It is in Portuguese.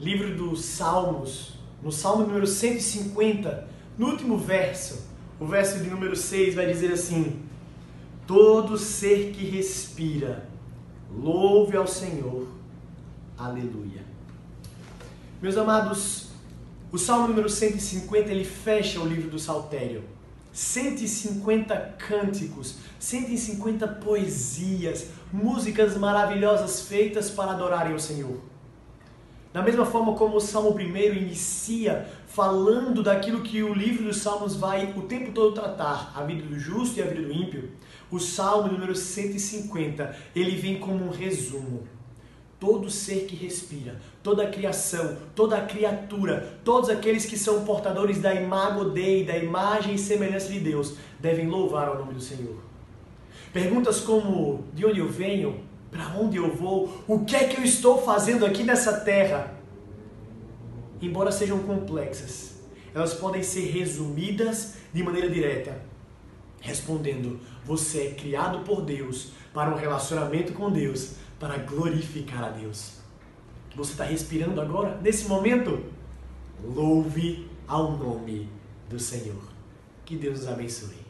livro dos Salmos, no Salmo número 150, no último verso, o verso de número 6 vai dizer assim: Todo ser que respira, louve ao Senhor. Aleluia. Meus amados, o Salmo número 150 ele fecha o livro do Saltério. 150 cânticos, 150 poesias, músicas maravilhosas feitas para adorarem o Senhor. Da mesma forma como o Salmo 1 inicia falando daquilo que o livro dos Salmos vai o tempo todo tratar, a vida do justo e a vida do ímpio, o Salmo número 150, ele vem como um resumo todo ser que respira, toda a criação, toda a criatura, todos aqueles que são portadores da imago Dei, da imagem e semelhança de Deus, devem louvar o nome do Senhor. Perguntas como: de onde eu venho? Para onde eu vou? O que é que eu estou fazendo aqui nessa terra? Embora sejam complexas, elas podem ser resumidas de maneira direta, respondendo: você é criado por Deus para um relacionamento com Deus, para glorificar a Deus. Você está respirando agora, nesse momento? Louve ao nome do Senhor. Que Deus nos abençoe.